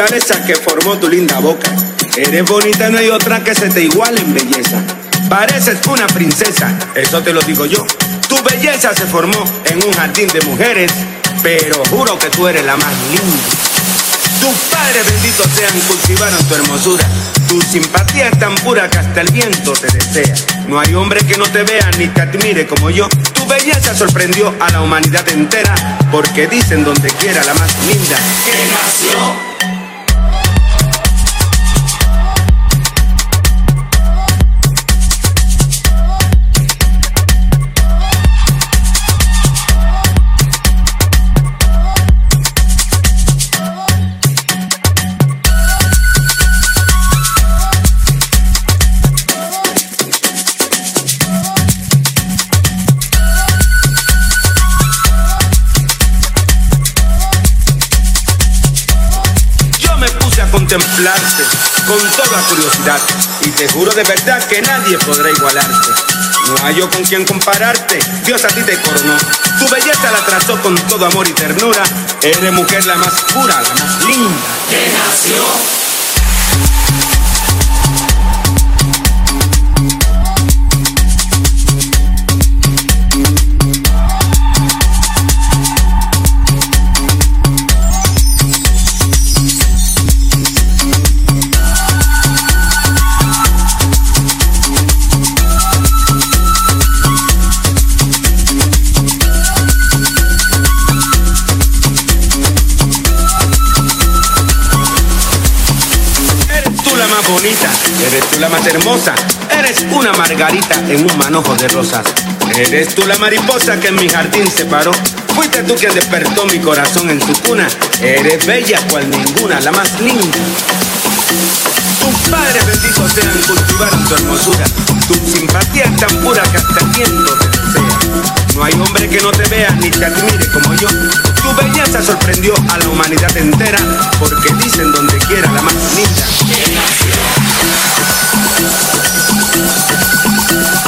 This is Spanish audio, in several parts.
Que formó tu linda boca. Eres bonita, no hay otra que se te iguale en belleza. Pareces una princesa, eso te lo digo yo. Tu belleza se formó en un jardín de mujeres, pero juro que tú eres la más linda. Tus padres benditos sean, cultivaron tu hermosura. Tu simpatía es tan pura que hasta el viento te desea. No hay hombre que no te vea ni te admire como yo. Tu belleza sorprendió a la humanidad entera, porque dicen donde quiera la más linda que nació. Contemplarte con toda curiosidad y te juro de verdad que nadie podrá igualarte. No hay yo con quien compararte, Dios a ti te coronó. Tu belleza la trazó con todo amor y ternura. Eres mujer la más pura, la más linda que nació. La más hermosa, eres una margarita en un manojo de rosas. Eres tú la mariposa que en mi jardín se paró. Fuiste tú quien despertó mi corazón en su cuna. Eres bella cual ninguna, la más linda. Tus padres benditos sean, cultivaron tu hermosura. Tu simpatía es tan pura que hasta viento te desea. No hay hombre que no te vea ni te admire como yo. Tu belleza sorprendió a la humanidad entera, porque dicen donde quiera la más linda. Thank you.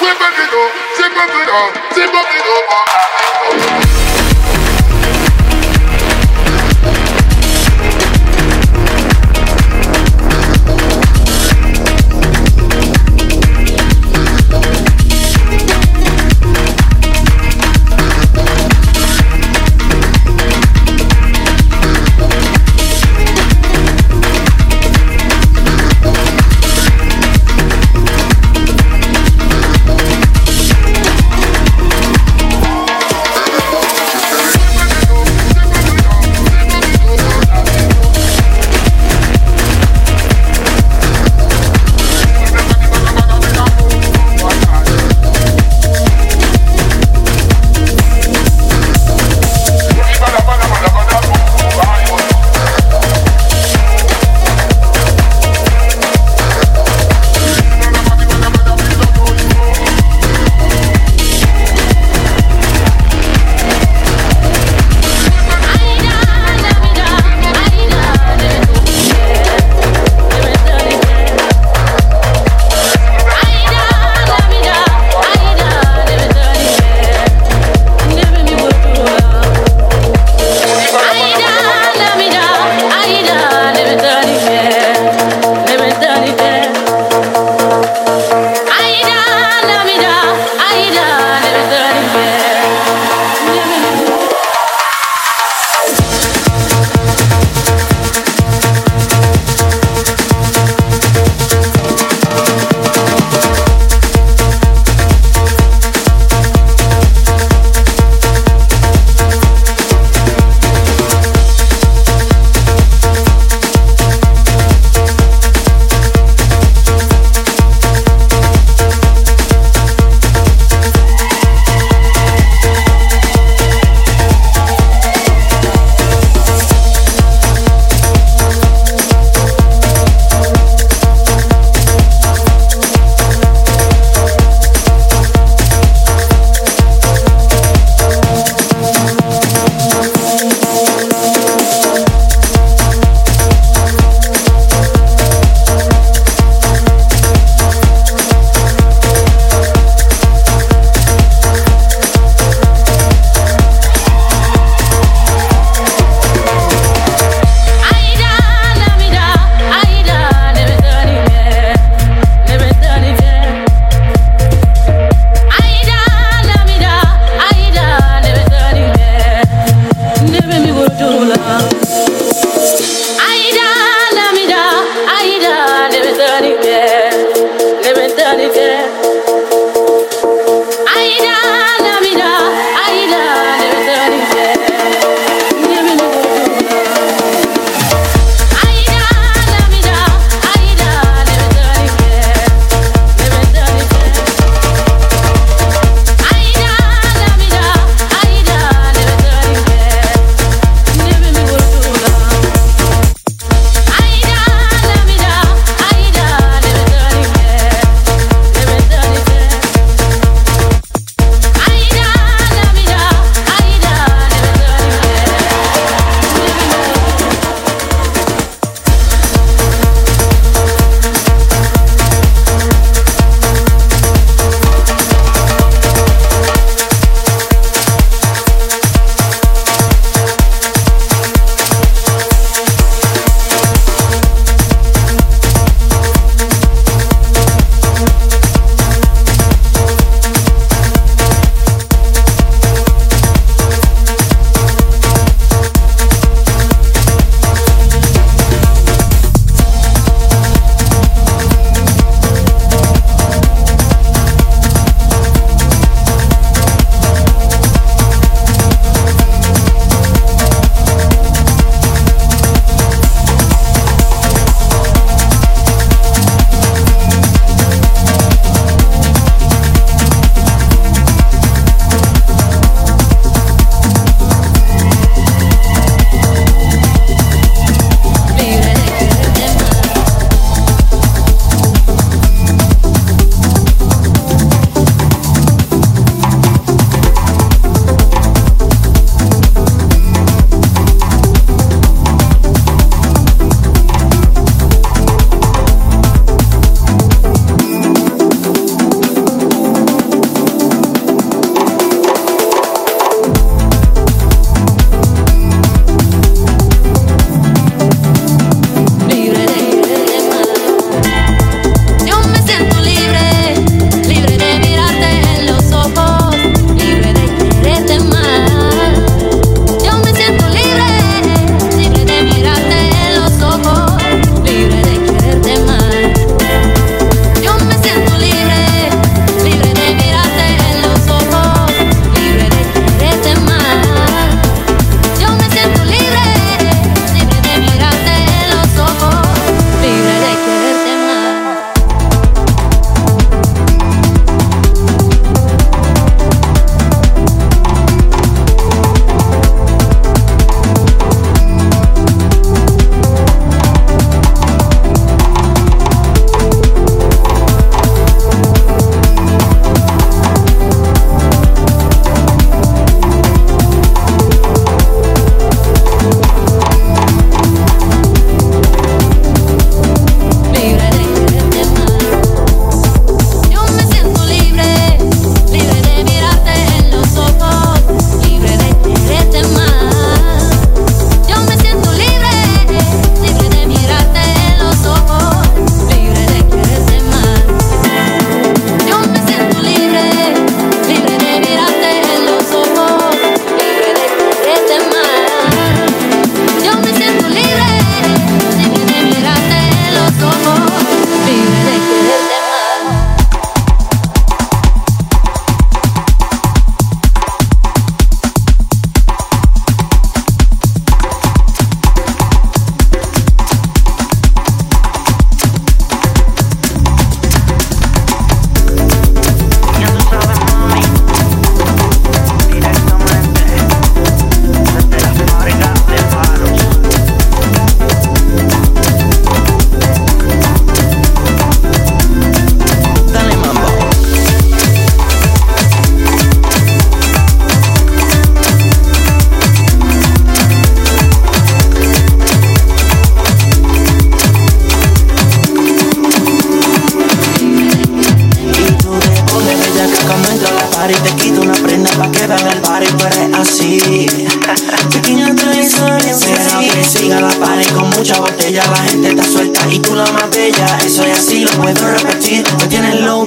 Sweep up it up, sweep up it up, sweep up it up.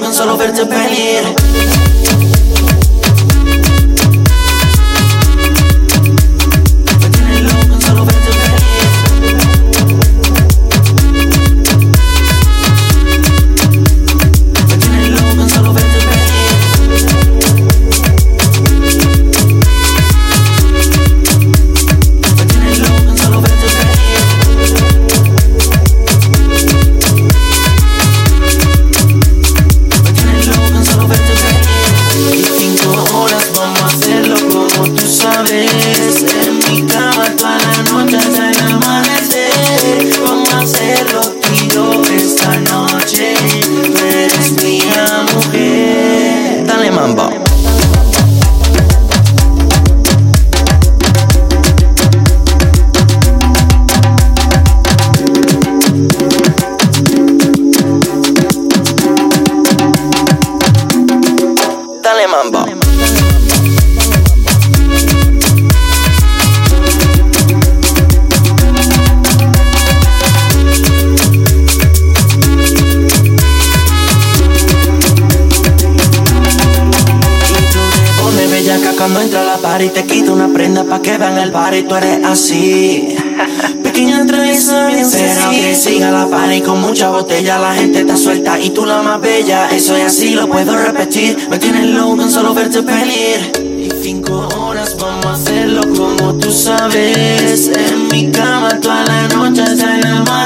Tienes loco en solo verte venir. y tú eres así. Pequeña tradición, pero que siga la party con mucha botella. La gente está suelta y tú la más bella. Eso es así, lo puedo repetir. Me tienes loco en solo verte pelir. Y cinco horas vamos a hacerlo como tú sabes. En mi cama toda la noche hasta amanecer.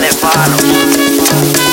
De palo.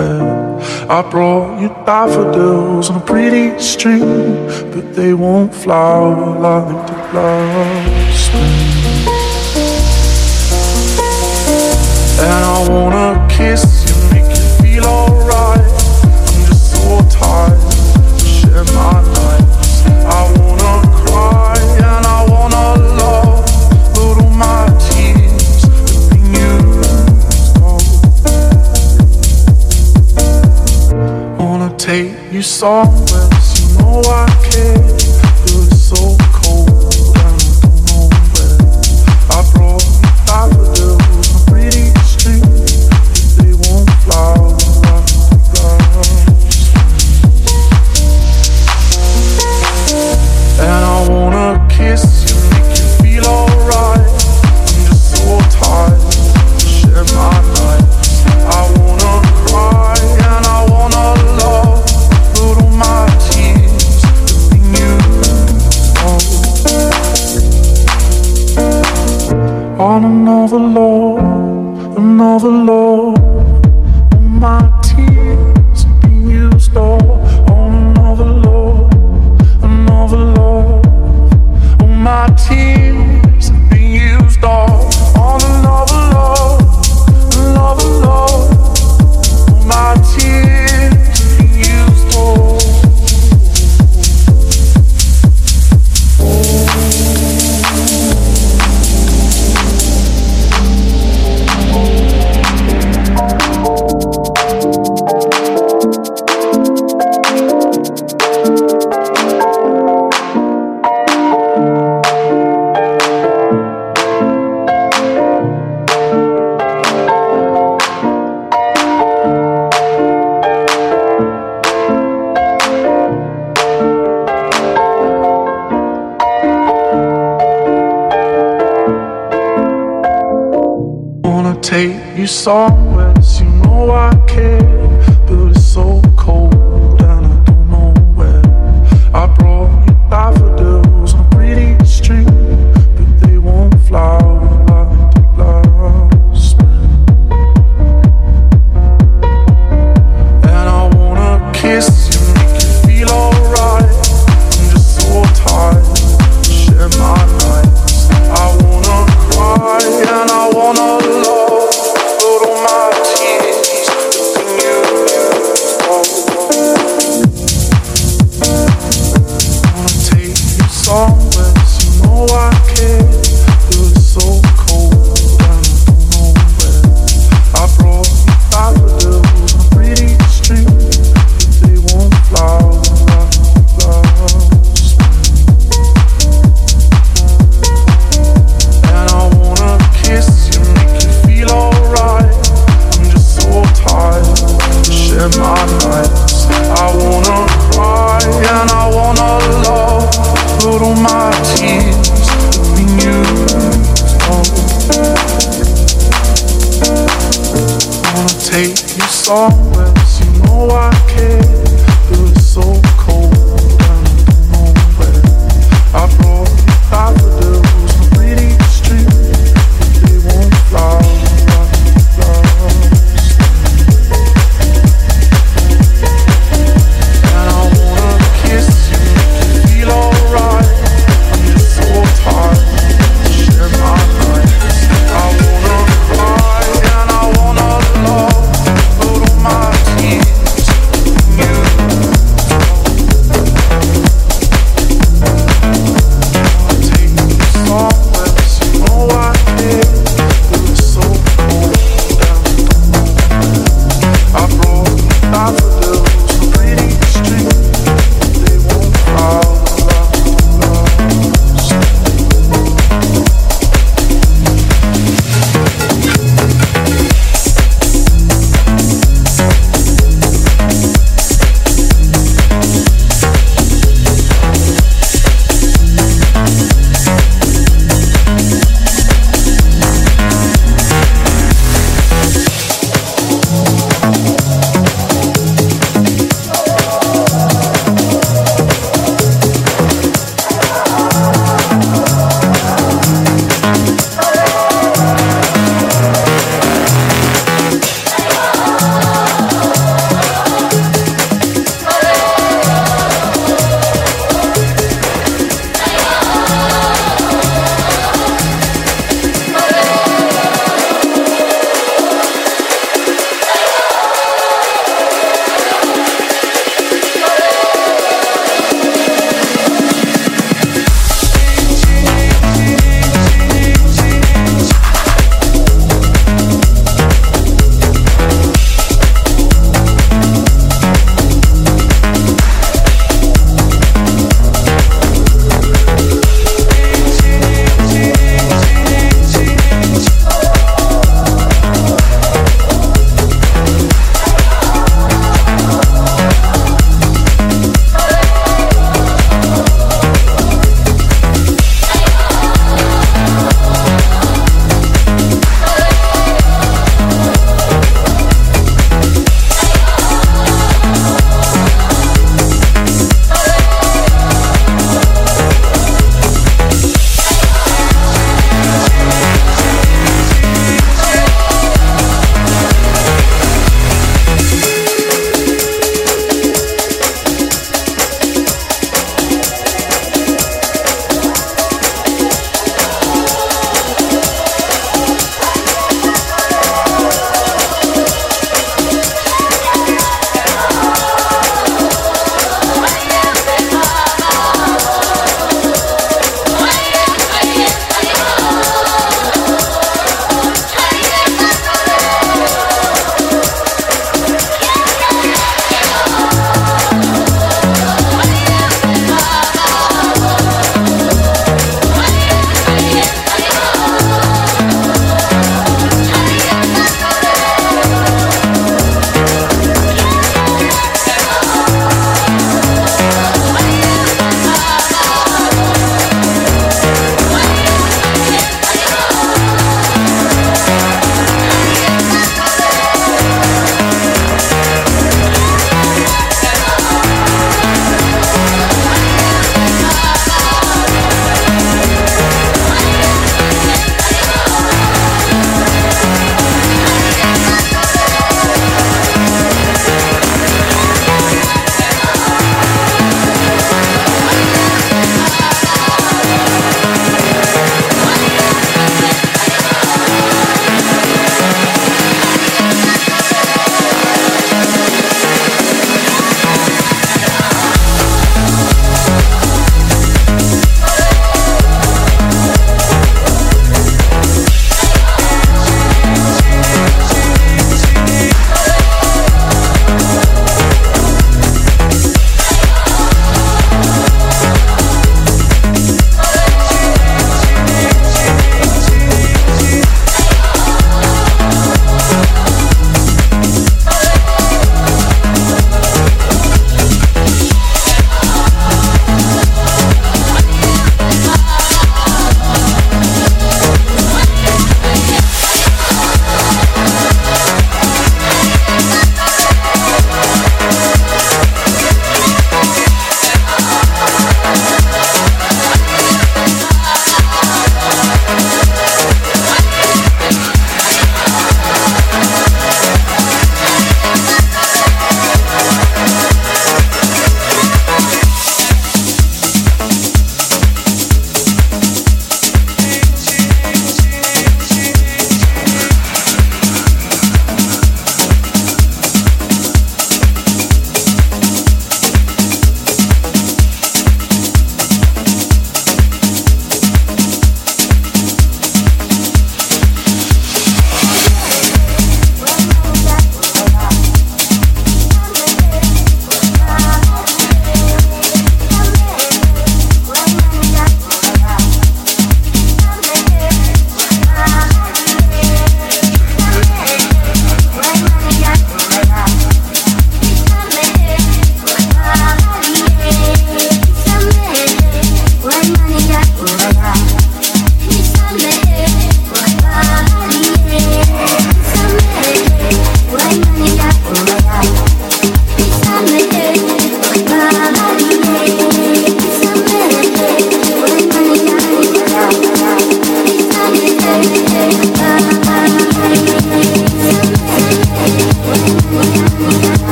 I brought you daffodils on a pretty string, but they won't flower like the last spring. And I wanna kiss you saw. song